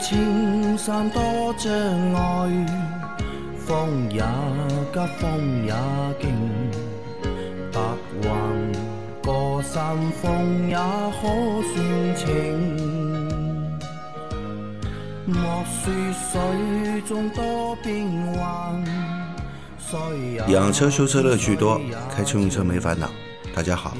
青山多障碍，风也急，风也劲，白云过山峰也可算情。莫说水中多变幻，水也养车修车乐趣多，开车用车没烦恼。大家好，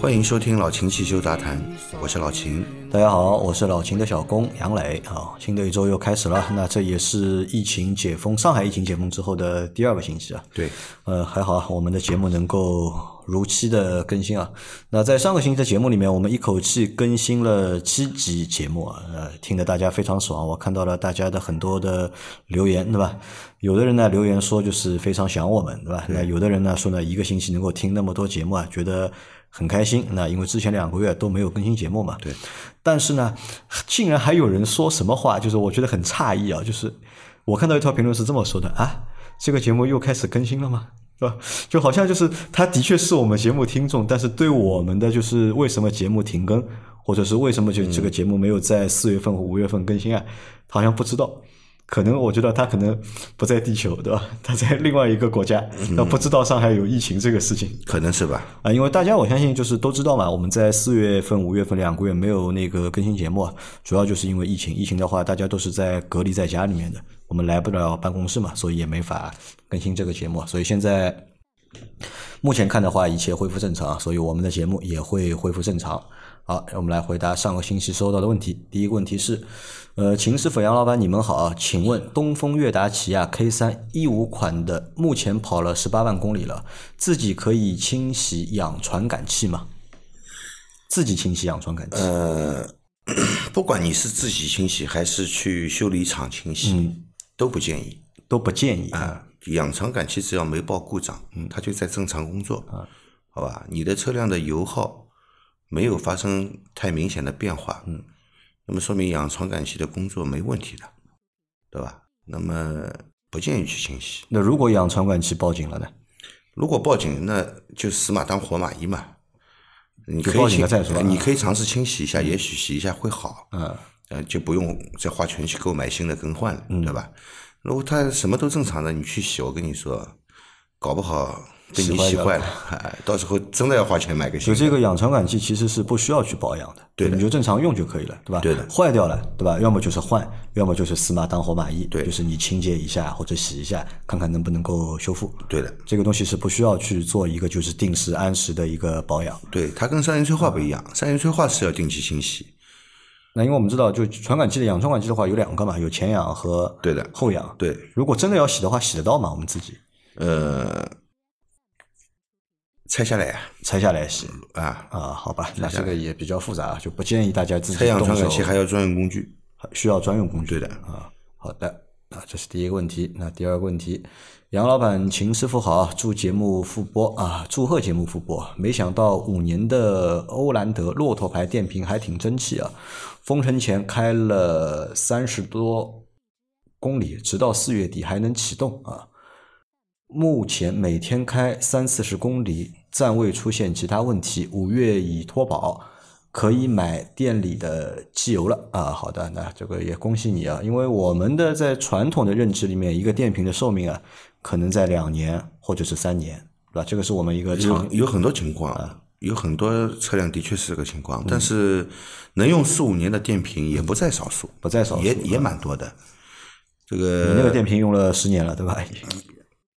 欢迎收听老秦汽修杂谈，我是老秦。大家好，我是老秦的小工杨磊啊。新的一周又开始了，那这也是疫情解封，上海疫情解封之后的第二个星期啊。对，呃，还好啊，我们的节目能够如期的更新啊。那在上个星期的节目里面，我们一口气更新了七集节目啊，呃，听得大家非常爽。我看到了大家的很多的留言，对吧？有的人呢留言说就是非常想我们，对吧？那有的人呢说呢一个星期能够听那么多节目啊，觉得很开心。那因为之前两个月都没有更新节目嘛，对。但是呢，竟然还有人说什么话，就是我觉得很诧异啊！就是我看到一条评论是这么说的啊，这个节目又开始更新了吗？是吧？就好像就是他的确是我们节目听众，但是对我们的就是为什么节目停更，或者是为什么就这个节目没有在四月份或五月份更新啊，好像不知道。可能我觉得他可能不在地球，对吧？他在另外一个国家，他不知道上海有疫情这个事情，可能是吧？啊，因为大家我相信就是都知道嘛，我们在四月份、五月份两个月没有那个更新节目，主要就是因为疫情。疫情的话，大家都是在隔离在家里面的，我们来不了办公室嘛，所以也没法更新这个节目。所以现在目前看的话，一切恢复正常，所以我们的节目也会恢复正常。好，我们来回答上个星期收到的问题。第一个问题是，呃，秦师傅、杨老板，你们好啊，请问东风悦达起亚 K 三一五款的，目前跑了十八万公里了，自己可以清洗氧传感器吗？自己清洗氧传感器？呃，不管你是自己清洗还是去修理厂清洗，都不建议，都不建议啊。氧传感器只要没报故障，嗯，它就在正常工作，啊，好吧？你的车辆的油耗。没有发生太明显的变化，嗯，那么说明氧传感器的工作没问题的，对吧？那么不建议去清洗。那如果氧传感器报警了呢？如果报警，那就死马当活马医嘛。你可以清，你可以尝试清洗一下，也许洗一下会好。嗯，呃，就不用再花钱去购买新的更换了，对吧？如果它什么都正常的，你去洗，我跟你说，搞不好。被你洗坏了，到时候真的要花钱买个新。就这个氧传感器其实是不需要去保养的，对，你就正常用就可以了，对吧？对的。坏掉了，对吧？要么就是换，要么就是死马当活马医，对，就是你清洁一下或者洗一下，看看能不能够修复。对的，这个东西是不需要去做一个就是定时按时的一个保养。对，它跟三元催化不一样，三元催化是要定期清洗。那因为我们知道，就传感器的氧传感器的话有两个嘛，有前氧和对的后氧。对，如果真的要洗的话，洗得到吗？我们自己？呃。拆下来呀，拆下来洗啊啊，好吧，那这个也比较复杂，就不建议大家自己拆氧传感器还要专用工具，需要专用工具的啊。好的，啊，这是第一个问题。那第二个问题，杨老板、秦师傅好，祝节目复播啊，祝贺节目复播。没想到五年的欧蓝德骆驼牌电瓶还挺争气啊，封城前开了三十多公里，直到四月底还能启动啊。目前每天开三四十公里，暂未出现其他问题。五月已脱保，可以买店里的机油了啊！好的，那这个也恭喜你啊！因为我们的在传统的认知里面，一个电瓶的寿命啊，可能在两年或者是三年，对吧？这个是我们一个有有很多情况啊，有很多车辆的确是这个情况，但是能用四五年的电瓶也不在少数，不在少数，也也蛮多的。这个你那个电瓶用了十年了，对吧？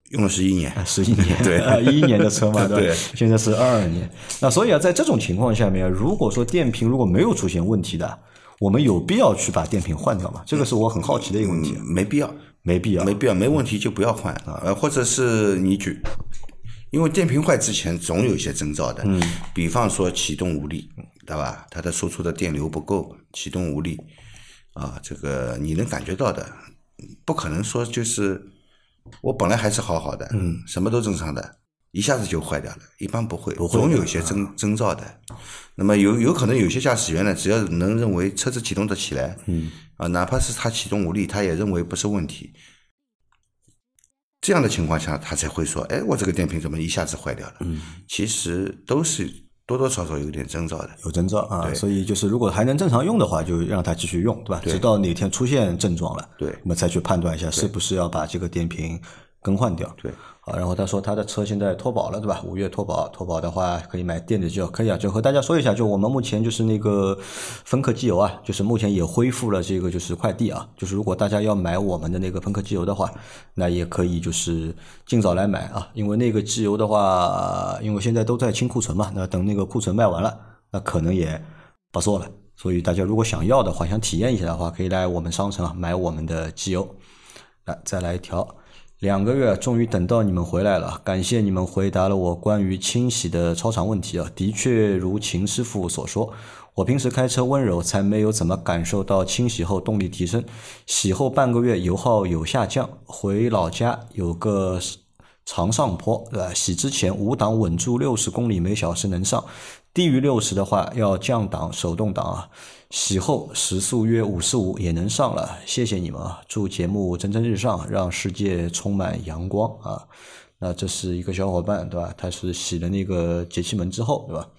用了十一年，十一年，对，一一年的车嘛，对，现在是二二年。那所以啊，在这种情况下面，如果说电瓶如果没有出现问题的，我们有必要去把电瓶换掉吗？这个是我很好奇的一个问题。没必要，没必要，没必要，没问题就不要换啊。呃，或者是你举，因为电瓶坏之前总有一些征兆的，嗯，比方说启动无力，对吧？它的输出的电流不够，启动无力，啊，这个你能感觉到的，不可能说就是。我本来还是好好的，嗯，什么都正常的，一下子就坏掉了。一般不会，总有一些征征兆的。那么有有可能有些驾驶员呢，只要能认为车子启动得起来，嗯，啊，哪怕是他启动无力，他也认为不是问题。这样的情况下，他才会说：“哎，我这个电瓶怎么一下子坏掉了？”嗯，其实都是多多少少有点征兆的。有征兆啊，所以就是如果还能正常用的话，就让它继续用，对吧？对直到哪天出现症状了，对我们再去判断一下是不是要把这个电瓶更换掉。对，然后他说他的车现在脱保了，对吧？五月脱保，脱保的话可以买电子机油，可以啊。就和大家说一下，就我们目前就是那个芬克机油啊，就是目前也恢复了这个就是快递啊，就是如果大家要买我们的那个芬克机油的话，那也可以就是尽早来买啊，因为那个机油的话，因为现在都在清库存嘛，那等那个库存卖完了，那可能也不做了。所以大家如果想要的话，想体验一下的话，可以来我们商城啊买我们的机油。那再来一条，两个月终于等到你们回来了，感谢你们回答了我关于清洗的超长问题啊。的确如秦师傅所说，我平时开车温柔，才没有怎么感受到清洗后动力提升。洗后半个月油耗有下降，回老家有个长上坡，对吧？洗之前五档稳住六十公里每小时能上，低于六十的话要降档手动挡啊。洗后时速约五十五也能上了，谢谢你们啊！祝节目蒸蒸日上，让世界充满阳光啊！那这是一个小伙伴对吧？他是洗了那个节气门之后对吧？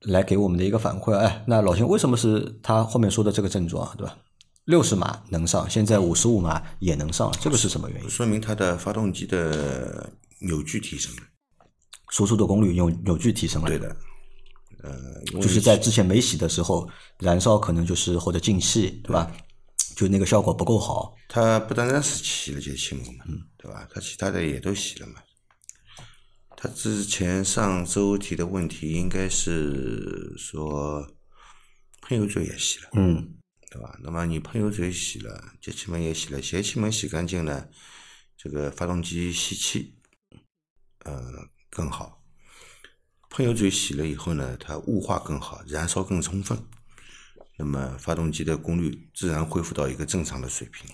来给我们的一个反馈，哎，那老秦为什么是他后面说的这个症状啊，对吧？六十码能上，现在五十五码也能上了，这个是什么原因？说明它的发动机的扭矩提升了。输出的功率扭扭矩提升了，对的，呃，就是在之前没洗的时候，燃烧可能就是或者进气，对吧？就那个效果不够好，它不单单是洗了节气门嘛，对吧？它其他的也都洗了嘛。他之前上周提的问题应该是说喷油嘴也洗了，嗯，对吧？那么你喷油嘴洗了，节气门也洗了，节气门洗干净了，这个发动机吸气，呃，更好。喷油嘴洗了以后呢，它雾化更好，燃烧更充分，那么发动机的功率自然恢复到一个正常的水平。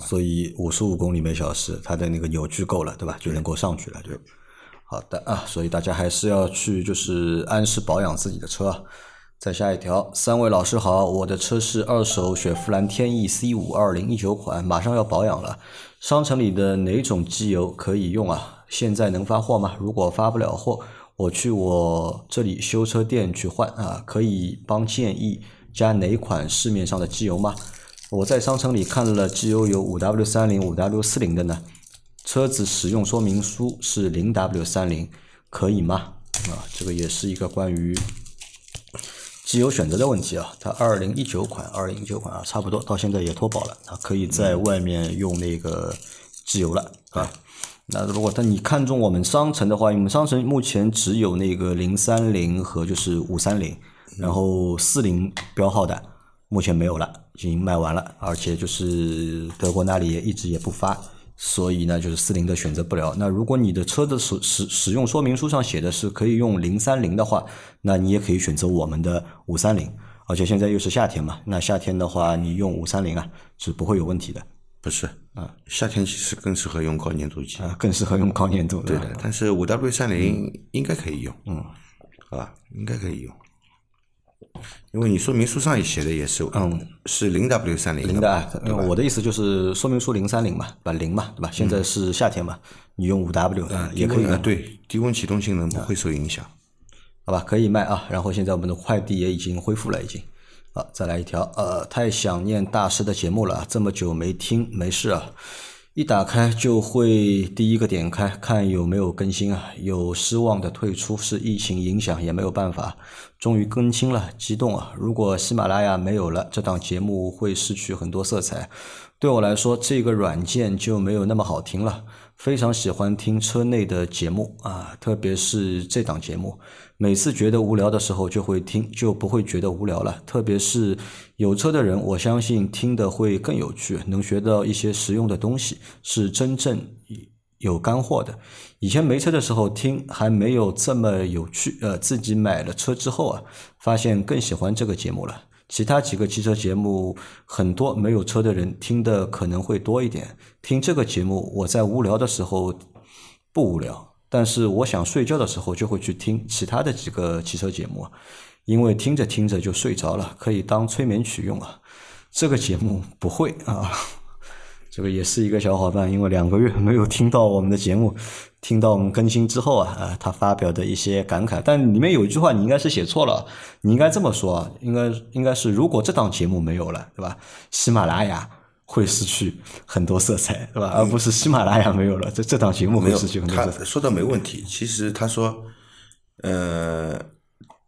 所以五十五公里每小时，它的那个扭矩够了，对吧？就能够上去了，对。好的啊，所以大家还是要去就是按时保养自己的车啊。再下一条，三位老师好，我的车是二手雪佛兰天翼 C 五二零一九款，马上要保养了，商城里的哪种机油可以用啊？现在能发货吗？如果发不了货，我去我这里修车店去换啊，可以帮建议加哪款市面上的机油吗？我在商城里看了机油有五 W 三零、五 W 四零的呢。车子使用说明书是零 W 三零，可以吗？啊，这个也是一个关于机油选择的问题啊。它二零一九款，二零一九款啊，差不多到现在也脱保了，啊，可以在外面用那个机油了啊。那如果但你看中我们商城的话，我们商城目前只有那个零三零和就是五三零，然后四零标号的目前没有了，已经卖完了，而且就是德国那里也一直也不发。所以呢，就是四零的选择不了。那如果你的车的使使使用说明书上写的是可以用零三零的话，那你也可以选择我们的五三零。而且现在又是夏天嘛，那夏天的话，你用五三零啊是不会有问题的不是，啊，夏天其实更适合用高粘度机。啊，更适合用高粘度。吧对的，但是五 W 三零应该可以用，嗯，好吧，应该可以用，因为你说明书上也写的也是，嗯，是零 W 三零零的啊，我的意思就是说明书零三零嘛，把零嘛，对吧？现在是夏天嘛，你用五 W 的也可以啊，对，低温启动性能不会受影响。好吧？可以卖啊。然后现在我们的快递也已经恢复了，已经。好，再来一条，呃，太想念大师的节目了，这么久没听，没事啊。一打开就会第一个点开看有没有更新啊，有失望的退出是疫情影响也没有办法，终于更新了，激动啊！如果喜马拉雅没有了，这档节目会失去很多色彩。对我来说，这个软件就没有那么好听了。非常喜欢听车内的节目啊，特别是这档节目，每次觉得无聊的时候就会听，就不会觉得无聊了。特别是有车的人，我相信听的会更有趣，能学到一些实用的东西，是真正有干货的。以前没车的时候听还没有这么有趣，呃，自己买了车之后啊，发现更喜欢这个节目了。其他几个汽车节目，很多没有车的人听的可能会多一点。听这个节目，我在无聊的时候不无聊，但是我想睡觉的时候就会去听其他的几个汽车节目，因为听着听着就睡着了，可以当催眠曲用啊。这个节目不会啊，这个也是一个小伙伴，因为两个月没有听到我们的节目，听到我们更新之后啊，啊，他发表的一些感慨。但里面有一句话你应该是写错了，你应该这么说啊，应该应该是如果这档节目没有了，对吧？喜马拉雅会失去很多色彩，对吧？而不是喜马拉雅没有了，这这档节目会失去很多他色彩。说的没问题。其实他说，呃，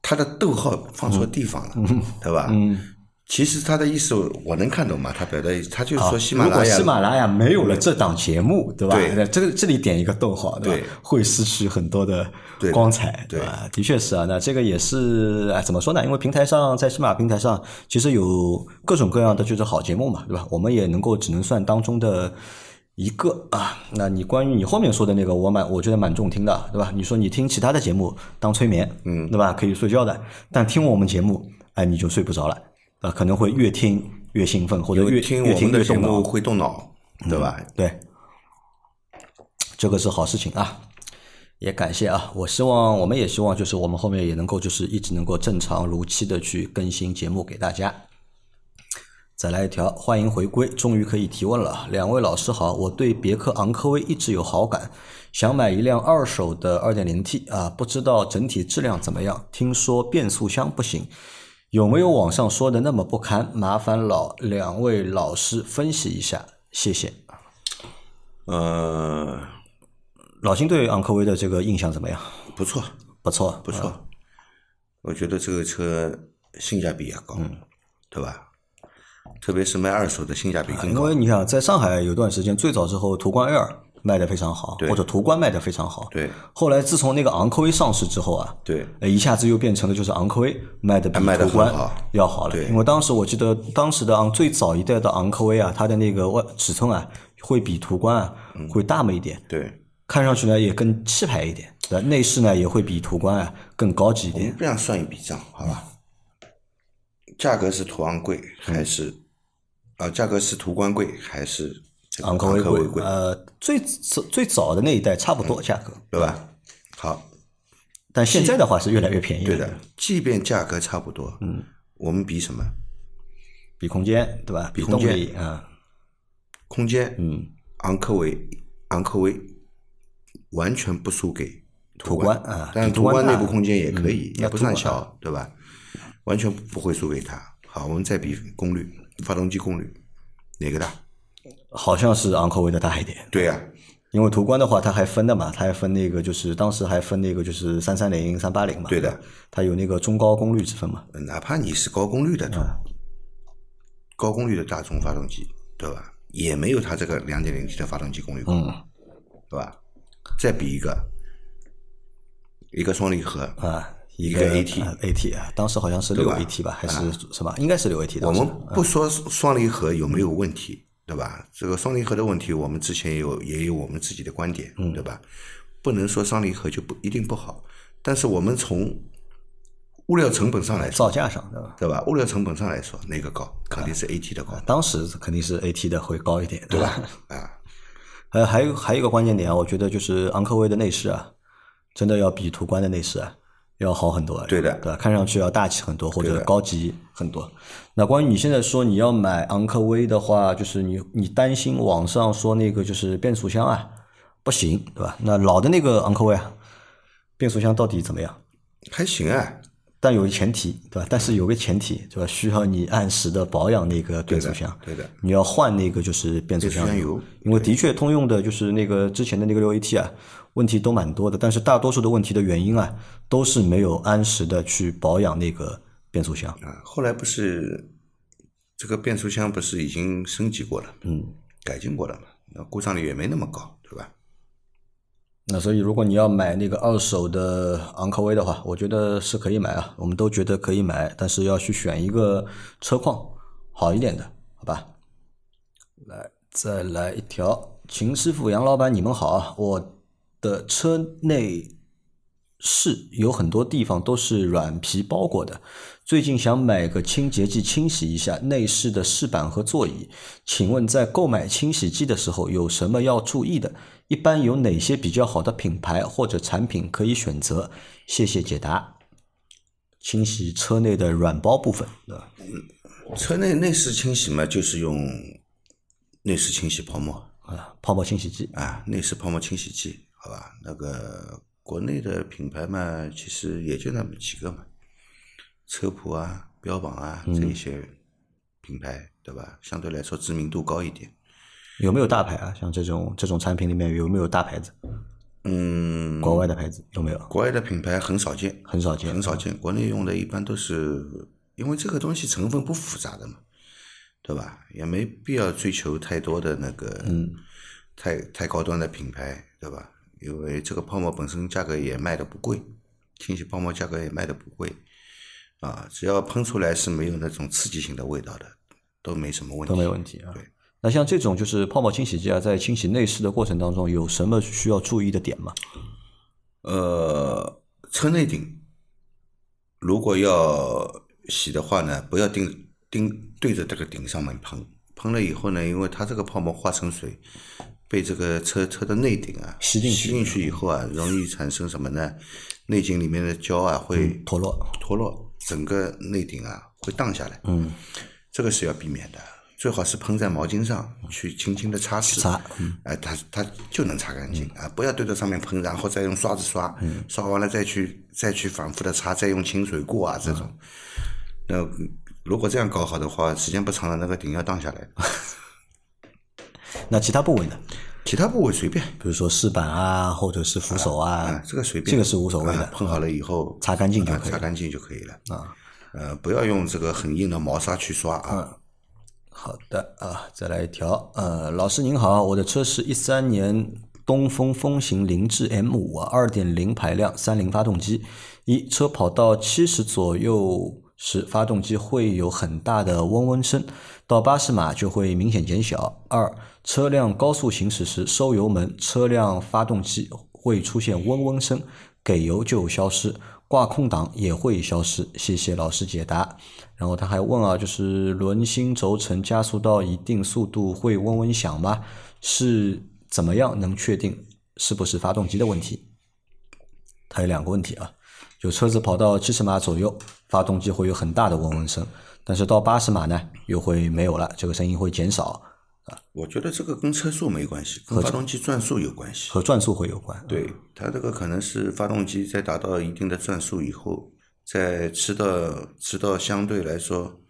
他的逗号放错地方了，对吧？嗯。其实他的意思我能看懂嘛？他表达意思，他就是说喜马如果拉雅，喜马拉雅没有了这档节目，对吧？这个这里点一个逗号，对吧？对会失去很多的光彩，对吧？的确是啊，那这个也是哎，怎么说呢？因为平台上在喜马平台上，其实有各种各样的就是好节目嘛，对吧？我们也能够只能算当中的。一个啊，那你关于你后面说的那个，我蛮我觉得蛮中听的，对吧？你说你听其他的节目当催眠，嗯，对吧？可以睡觉的，但听我们节目，哎，你就睡不着了，啊，可能会越听越兴奋，或者越听越听越动脑，会动脑，对吧？对，这个是好事情啊，也感谢啊。我希望，我们也希望，就是我们后面也能够，就是一直能够正常如期的去更新节目给大家。再来一条，欢迎回归，终于可以提问了。两位老师好，我对别克昂科威一直有好感，想买一辆二手的 2.0T 啊，不知道整体质量怎么样？听说变速箱不行，有没有网上说的那么不堪？麻烦老两位老师分析一下，谢谢。呃，老金对昂科威的这个印象怎么样？不错，不错，不错。我觉得这个车性价比也高，对吧？特别是卖二手的性价比更高因为。你想，在上海有段时间，最早之后途观 L 卖的非常好，或者途观卖的非常好。对后来自从那个昂科威上市之后啊，对呃，一下子又变成了就是昂科威卖的比途观要好了。对因为当时我记得当时的昂最早一代的昂科威啊，它的那个外尺寸啊，会比途观啊嗯会大么一点，对，看上去呢也更气派一点，对内饰呢也会比途观啊更高级一点。这样算一笔账，好吧？价格是途昂贵还是？啊，价格是途观贵还是这个昂科威威贵？呃，最最最早的那一代差不多价格，对吧？好，但现在的话是越来越便宜。对的，即便价格差不多，嗯，我们比什么？比空间对吧？比动空间力啊，空间，嗯，昂科威，昂科威完全不输给途观观啊但是途观内部空间也可以，嗯也不算小，对吧？完全不会输给它。好，我们再比功率，发动机功率哪个大？好像是昂科威的大一点。对呀、因为途观的话，它还分的嘛，它还分那个就是当时还分那个就是三三零、三八零嘛。对的，它有那个中高功率之分嘛。哪怕你是高功率的，高功率的大众发动机，对吧？也没有它这个两点零 T 的发动机功率高，嗯对吧？再比一个，一个双离合，啊，一个个 AT AT 啊，当时好像是六 AT 吧，还是什么？应该是六 AT 的。我们不说双离合有没有问题，对吧？这个双离合的问题，我们之前也有也有我们自己的观点，嗯对吧？不能说双离合就不一定不好，但是我们从物料成本上来说，造价上对吧？对吧？物料成本上来说，哪个高？肯定是 AT 的高，当时肯定是 AT 的会高一点，对吧？啊，还还有还有一个关键点啊，我觉得就是昂科威的内饰啊，真的要比途观的内饰啊要好很多。对的对吧？看上去要大气很多，或者高级很多。那关于你现在说你要买昂科威的话，就是你你担心网上说那个就是变速箱啊不行，对吧？那老的那个昂科威啊，变速箱到底怎么样？还行啊，但有个前提，对吧？但是有个前提，对吧？需要你按时的保养那个变速箱，对的，你要换那个就是变速箱变速箱油因为的确通用的就是那个之前的那个六 AT 啊，问题都蛮多的，但是大多数的问题的原因啊，都是没有按时的去保养那个变速箱。啊，后来不是这个变速箱不是已经升级过了，嗯，改进过了嘛？那故障率也没那么高，对吧？那所以如果你要买那个二手的昂科威的话，我觉得是可以买啊，我们都觉得可以买，但是要去选一个车况好一点的，好吧？来，再来一条，秦师傅、杨老板，你们好啊！我的车内饰有很多地方都是软皮包裹的，最近想买个清洁剂清洗一下内饰的饰板和座椅，请问在购买清洗剂的时候有什么要注意的？一般有哪些比较好的品牌或者产品可以选择？谢谢解答。清洗车内的软包部分，对吧？车内内饰清洗嘛，就是用内饰清洗泡沫啊，泡沫清洗剂啊，内饰泡沫清洗剂，好吧？那个国内的品牌嘛，其实也就那么几个嘛，车谱啊、标榜啊这一些品牌，对吧？相对来说知名度高一点。有没有大牌啊？像这种这种产品里面有没有大牌子？嗯，国外的牌子有没有？国外的品牌很少见，很少见，很少见。国内用的一般都是，因为这个东西成分不复杂的嘛，对吧？也没必要追求太多的那个，嗯，太太高端的品牌，对吧？因为这个泡沫本身价格也卖的不贵，清洗泡沫价格也卖的不贵，啊，只要喷出来是没有那种刺激性的味道的，都没什么问题，都没问题啊。对。那像这种就是泡沫清洗剂啊，在清洗内饰的过程当中，有什么需要注意的点吗？呃，车内顶如果要洗的话呢，不要盯盯对着这个顶上面喷，喷了以后呢，因为它这个泡沫化成水，被这个车车的内顶啊吸进去吸进去以后啊，容易产生什么呢？内径里面的胶啊会脱落，脱落，整个内顶啊会荡下来。嗯，这个是要避免的。最好是喷在毛巾上，去轻轻的擦拭，擦，哎，它它就能擦干净啊！不要对着上面喷，然后再用刷子刷，刷完了再去再去反复的擦，再用清水过啊，这种。那如果这样搞好的话，时间不长了，那个顶要荡下来。那其他部位呢？其他部位随便，比如说饰板啊，或者是扶手啊，这个随便，这个是无所谓的。碰好了以后，擦干净就可以，擦干净就可以了啊。呃，不要用这个很硬的毛刷去刷啊。好的啊，再来一条。呃，老师您好，我的车是一三年东风风行凌志 M 五啊，二点零排量三菱发动机。一车跑到七十左右时，发动机会有很大的嗡嗡声，到八十码就会明显减小。二，车辆高速行驶时收油门，车辆发动机会出现嗡嗡声，给油就消失。挂空挡也会消失，谢谢老师解答。然后他还问啊，就是轮心轴承加速到一定速度会嗡嗡响吗？是怎么样能确定是不是发动机的问题？它有两个问题啊，就车子跑到七十码左右，发动机会有很大的嗡嗡声，但是到八十码呢，又会没有了，这个声音会减少。啊，我觉得这个跟车速没关系，跟发动机转速有关系，和转速会有关。对，它这个可能是发动机在达到一定的转速以后，在吃到吃到相对来说，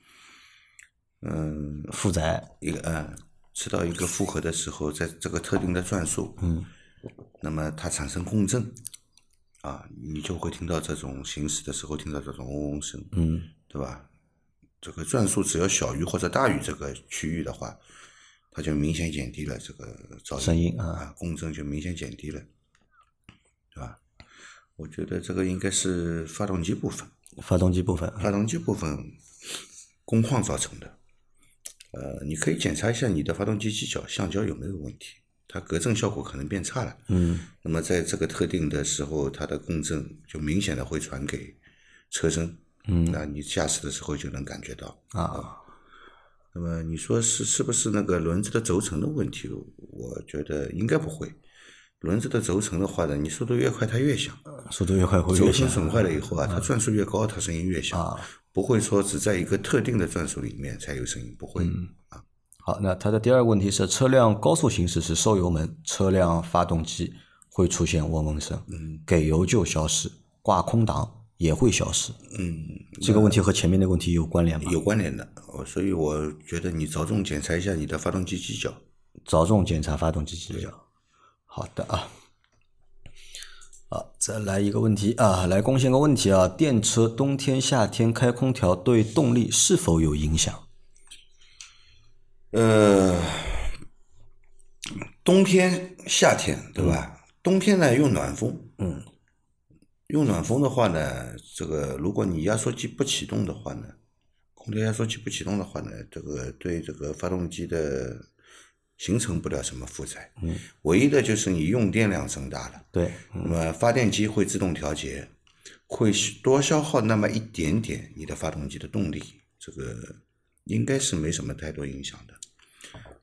嗯，负载一个嗯，吃到一个负荷的时候，在这个特定的转速，嗯，那么它产生共振，啊，你就会听到这种行驶的时候听到这种嗡嗡声，嗯，对吧？这个转速只要小于或者大于这个区域的话。它就明显减低了这个噪声音啊，共振就明显减低了，对吧？我觉得这个应该是发动机部分，发动机部分，发动机部分工况造成的。呃，你可以检查一下你的发动机机脚橡胶有没有问题，它隔震效果可能变差了。嗯。那么在这个特定的时候，它的共振就明显的会传给车身。嗯。那你驾驶的时候就能感觉到啊。那么你说是是不是那个轮子的轴承的问题？我觉得应该不会。轮子的轴承的话呢，你速度越快它越响，速度越快会越响轴承损坏了以后啊，它转速越高，它声音越响，不会说只在一个特定的转速里面才有声音，不会啊。好，那它的第二个问题是，车辆高速行驶时收油门，车辆发动机会出现嗡嗡声，嗯给油就消失，挂空挡。也会消失。嗯，这个问题和前面的问题有关联吗？有关联的，所以我觉得你着重检查一下你的发动机机脚。着重检查发动机机脚。好的啊。好，再来一个问题啊，来贡献个问题啊，电车冬天夏天开空调对动力是否有影响？呃，冬天夏天对吧？冬天呢用暖风。嗯。用暖风的话呢，这个如果你压缩机不启动的话呢，空调压缩机不启动的话呢，这个对这个发动机的形成不了什么负载。嗯。唯一的就是你用电量增大了。对。那么发电机会自动调节，会多消耗那么一点点你的发动机的动力，这个应该是没什么太多影响的。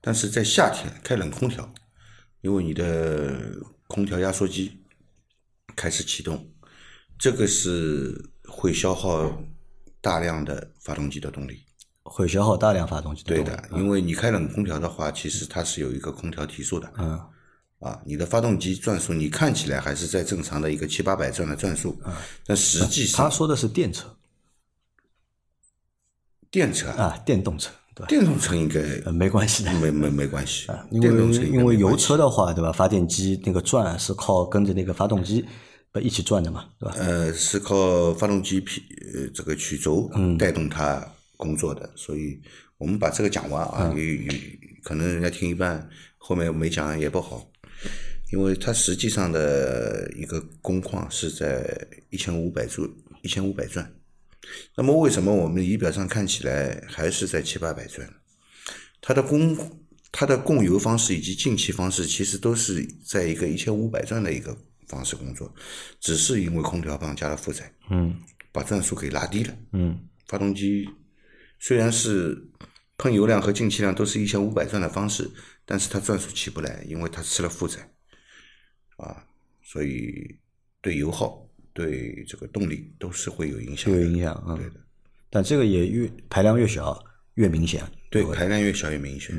但是在夏天开冷空调，因为你的空调压缩机开始启动。这个是会消耗大量的发动机的动力，会消耗大量发动机对动力的，因为你开冷空调的话，其实它是有一个空调提速的。嗯。啊，你的发动机转速你看起来还是在正常的一个七八百转的转速，但实际上他说的是电车电车啊，电动车对吧？电动车应该呃，没关系的，没没没关系啊，因为因为油车的话，对吧？发电机那个转是靠跟着那个发动机不一起转的嘛，对吧？呃是靠发动机皮呃这个曲轴嗯带动它工作的，所以我们把这个讲完嗯啊，有有可能人家听一半，后面没讲也不好，因为它实际上的一个工况是在一千五百转，一千五百转。那么为什么我们仪表上看起来还是在七八百转？它的供它的供油方式以及进气方式其实都是在一个一千五百转的一个方式工作，只是因为空调棒加了负载，嗯把转速给拉低了。嗯发动机虽然是喷油量和进气量都是一千五百转的方式，但是它转速起不来，因为它吃了负载，啊，所以对油耗、对这个动力都是会有影响有影响啊。对的，但这个也越排量越小越明显，对，排量越小越明显。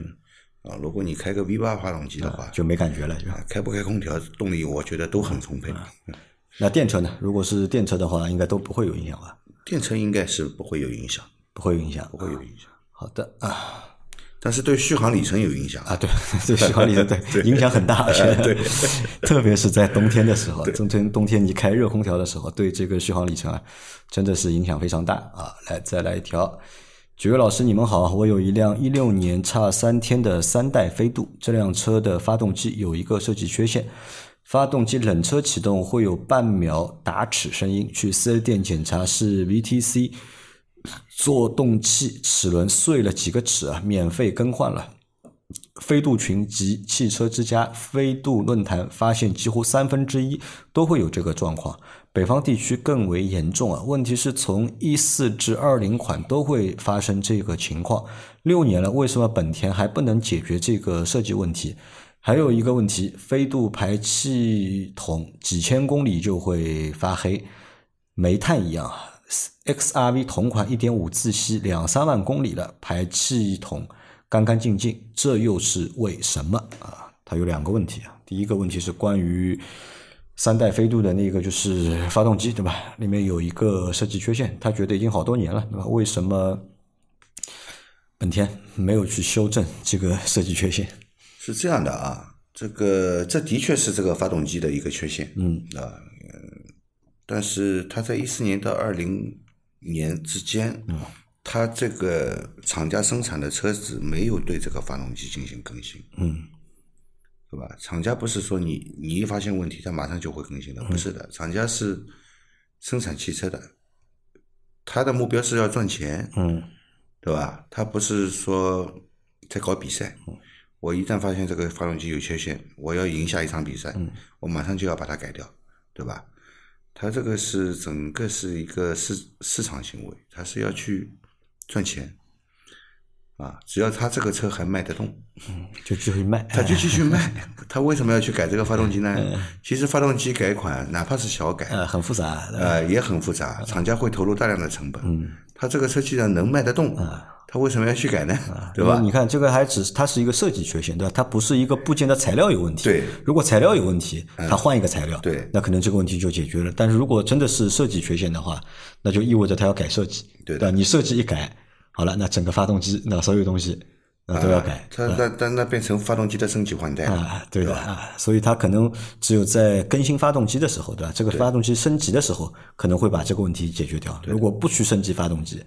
啊，如果你开个 V 八发动机的话，就没感觉了，开不开空调，动力我觉得都很充沛。嗯那电车呢？如果是电车的话，应该都不会有影响吧？电车应该是不会有影响，不会有影响，不会有影响，好的啊但是对续航里程有影响。啊，对，对续航里程对 影响很大，对，特别是在冬天的时候，冬天冬天你开热空调的时候，对这个续航里程啊，真的是影响非常大啊。来，再来一条，几位老师你们好，我有一辆一六年差三天的三代飞度，这辆车的发动机有一个设计缺陷。发动机冷车启动会有半秒打齿声音，去四 S 店检查是 VTC 做动器齿轮碎了几个齿啊，免费更换了。飞度群及汽车之家飞度论坛发现，几乎三分之一都会有这个状况，北方地区更为严重啊。问题是从一四至二零款都会发生这个情况，六年了，为什么本田还不能解决这个设计问题？还有一个问题，飞度排气筒几千公里就会发黑，煤炭一样啊。XRV 同款1.5自吸两三万公里了，排气筒干干净净，这又是为什么啊？它有两个问题啊。第一个问题是关于三代飞度的那个就是发动机对吧？里面有一个设计缺陷，他觉得已经好多年了对吧？为什么本田没有去修正这个设计缺陷？是这样的啊，这个这的确是这个发动机的一个缺陷，嗯啊，嗯但是他在一四年到二零年之间，嗯。它这个厂家生产的车子没有对这个发动机进行更新，嗯。对吧？厂家不是说你你一发现问题，他马上就会更新嗯。的，不是的，厂家是生产汽车的，他的目标是要赚钱，嗯。对吧？他不是说在搞比赛，我一旦发现这个发动机有缺陷，我要赢下一场比赛，我马上就要把它改掉，对吧？他这个是整个是一个市市场行为，他是要去赚钱，啊，只要他这个车还卖得动，就继续卖，他就继续卖。他为什么要去改这个发动机呢？其实发动机改款，哪怕是小改，呃很复杂，呃，也很复杂，厂家会投入大量的成本。嗯，他这个车既然能卖得动，他为什么要去改呢？对吧？你看这个还只是它是一个设计缺陷，对吧？它不是一个部件的材料有问题。对，如果材料有问题，它换一个材料，对那可能这个问题就解决了。但是如果真的是设计缺陷的话，那就意味着它要改设计，对吧？你设计一改，好了，那整个发动机那所有东西那都要改。它那那那变成发动机的升级换代了。啊，对的啊，所以它可能只有在更新发动机的时候，对吧？这个发动机升级的时候，可能会把这个问题解决掉。如果不去升级发动机，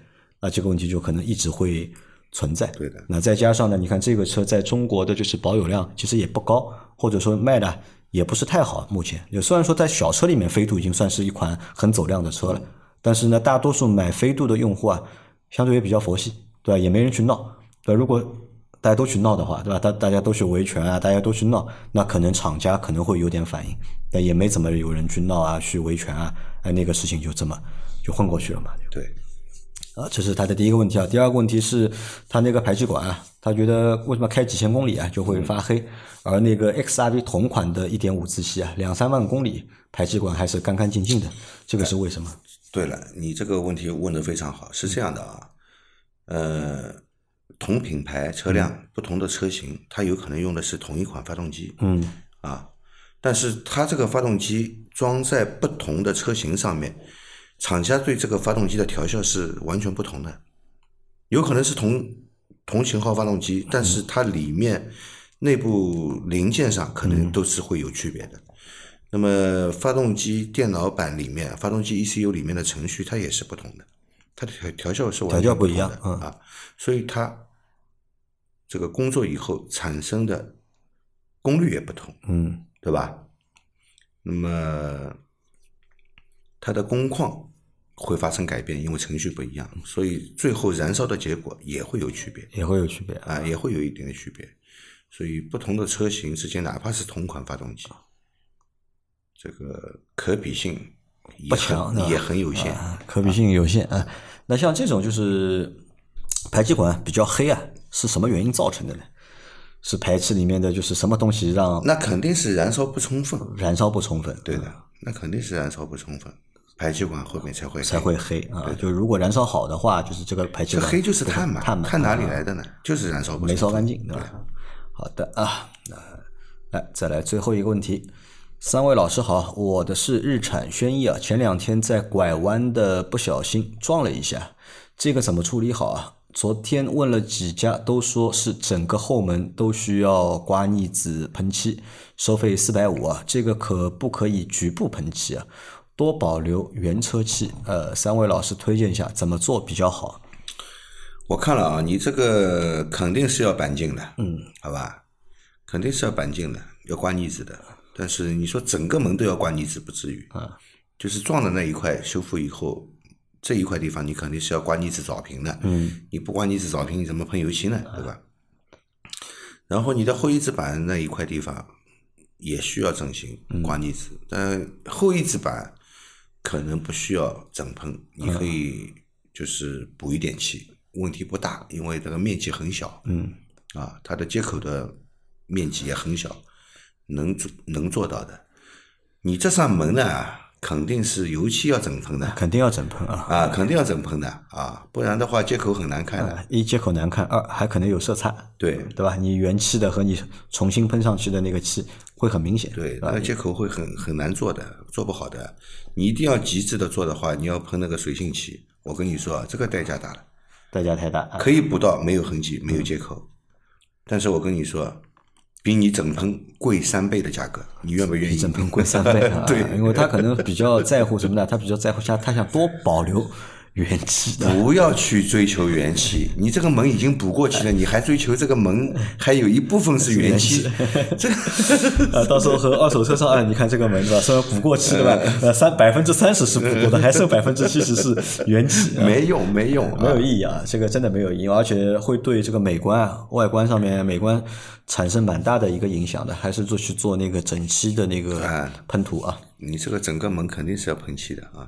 那这个问题就可能一直会存在。对的那再加上呢，你看这个车在中国的就是保有量其实也不高，或者说卖的也不是太好。目前也虽然说在小车里面，飞度已经算是一款很走量的车了，但是呢，大多数买飞度的用户啊，相对也比较佛系，对吧？也没人去闹，对吧？如果大家都去闹的话，对吧？大大家都去维权啊，大家都去闹，那可能厂家可能会有点反应，但也没怎么有人去闹啊，去维权啊，哎，那个事情就这么就混过去了嘛。对，啊，这是他的第一个问题啊。第二个问题是，他那个排气管啊，他觉得为什么开几千公里啊就会发黑，而那个 XRV 同款的1.5自吸啊，两三万公里排气管还是干干净净的，这个是为什么？对了，你这个问题问得非常好，是这样的啊。呃，同品牌车辆、不同的车型，它有可能用的是同一款发动机，嗯啊，但是它这个发动机装在不同的车型上面，厂家对这个发动机的调校是完全不同的，有可能是同同型号发动机，但是它里面内部零件上可能都是会有区别的。那么发动机电脑版里面，发动机 ECU 里面的程序它也是不同的，它的调调校是完全调校不一样的啊，所以它这个工作以后产生的功率也不同，嗯对吧？那么它的工况会发生改变，因为程序不一样，所以最后燃烧的结果也会有区别也会有区别啊。啊，也会有一定的区别。所以不同的车型之间，哪怕是同款发动机，这个可比性也不强很也很有限。啊，可比性有限啊。那像这种就是排气管比较黑啊，是什么原因造成的呢？是排气里面的就是什么东西让那肯定是燃烧不充分，燃烧不充分？对的，那肯定是燃烧不充分，排气管后面才会才会黑啊。就如果燃烧好的话，就是这个排气管黑就是碳嘛，碳嘛，碳哪里啊来的呢？就是燃烧不没烧干净，对吧？好的啊，那来再来最后一个问题。三位老师好，我的是日产轩逸啊，前两天在拐弯的不小心撞了一下，这个怎么处理好啊？昨天问了几家，都说是整个后门都需要刮腻子喷漆，收费四百五啊，这个可不可以局部喷漆啊？多保留原车漆。呃，三位老师推荐一下怎么做比较好？我看了啊，你这个肯定是要钣金的，嗯，好吧，肯定是要钣金的，要刮腻子的。但是你说整个门都要刮腻子，不至于啊，就是撞的那一块修复以后，这一块地方你肯定是要刮腻子找平的，嗯，你不刮腻子找平，你怎么喷油漆呢？对吧？然后你的后翼子板那一块地方也需要整形刮腻子，但后翼子板可能不需要整喷，你可以就是补一点漆，问题不大，因为这个面积很小，嗯，啊，它的接口的面积也很小，能做能做到的。你这扇门呢，肯定是油漆要整喷的肯定要整喷啊。啊，肯定要整喷的啊，不然的话接口很难看的。一接口难看，二还可能有色差，对对吧？你原漆的和你重新喷上去的那个漆会很明显，对，那个？接口会很很难做的，做不好的。你一定要极致的做的话，你要喷那个水性漆。我跟你说啊，这个代价大了，代价太大啊。可以补到没有痕迹、没有接口，但是我跟你说，比你整喷贵三倍的价格，你愿不愿意？整喷贵三倍啊！对，因为他可能比较在乎什么呢？他比较在乎他，他想多保留原漆的。不要去追求原漆，你这个门已经补过漆了，你还追求这个门还有一部分是原漆，这个啊，到时候和二手车上啊，你看这个门是吧？虽然补过漆对吧？呃，三百分之三十是补过的，还剩百分之七十是原漆。啊没用没用没有啊意义啊，这个真的没有意义，而且会对这个美观啊、外观上面美观产生蛮大的一个影响的，还是做去做那个整漆的那个啊喷涂啊。你这个整个门肯定是要喷漆的啊。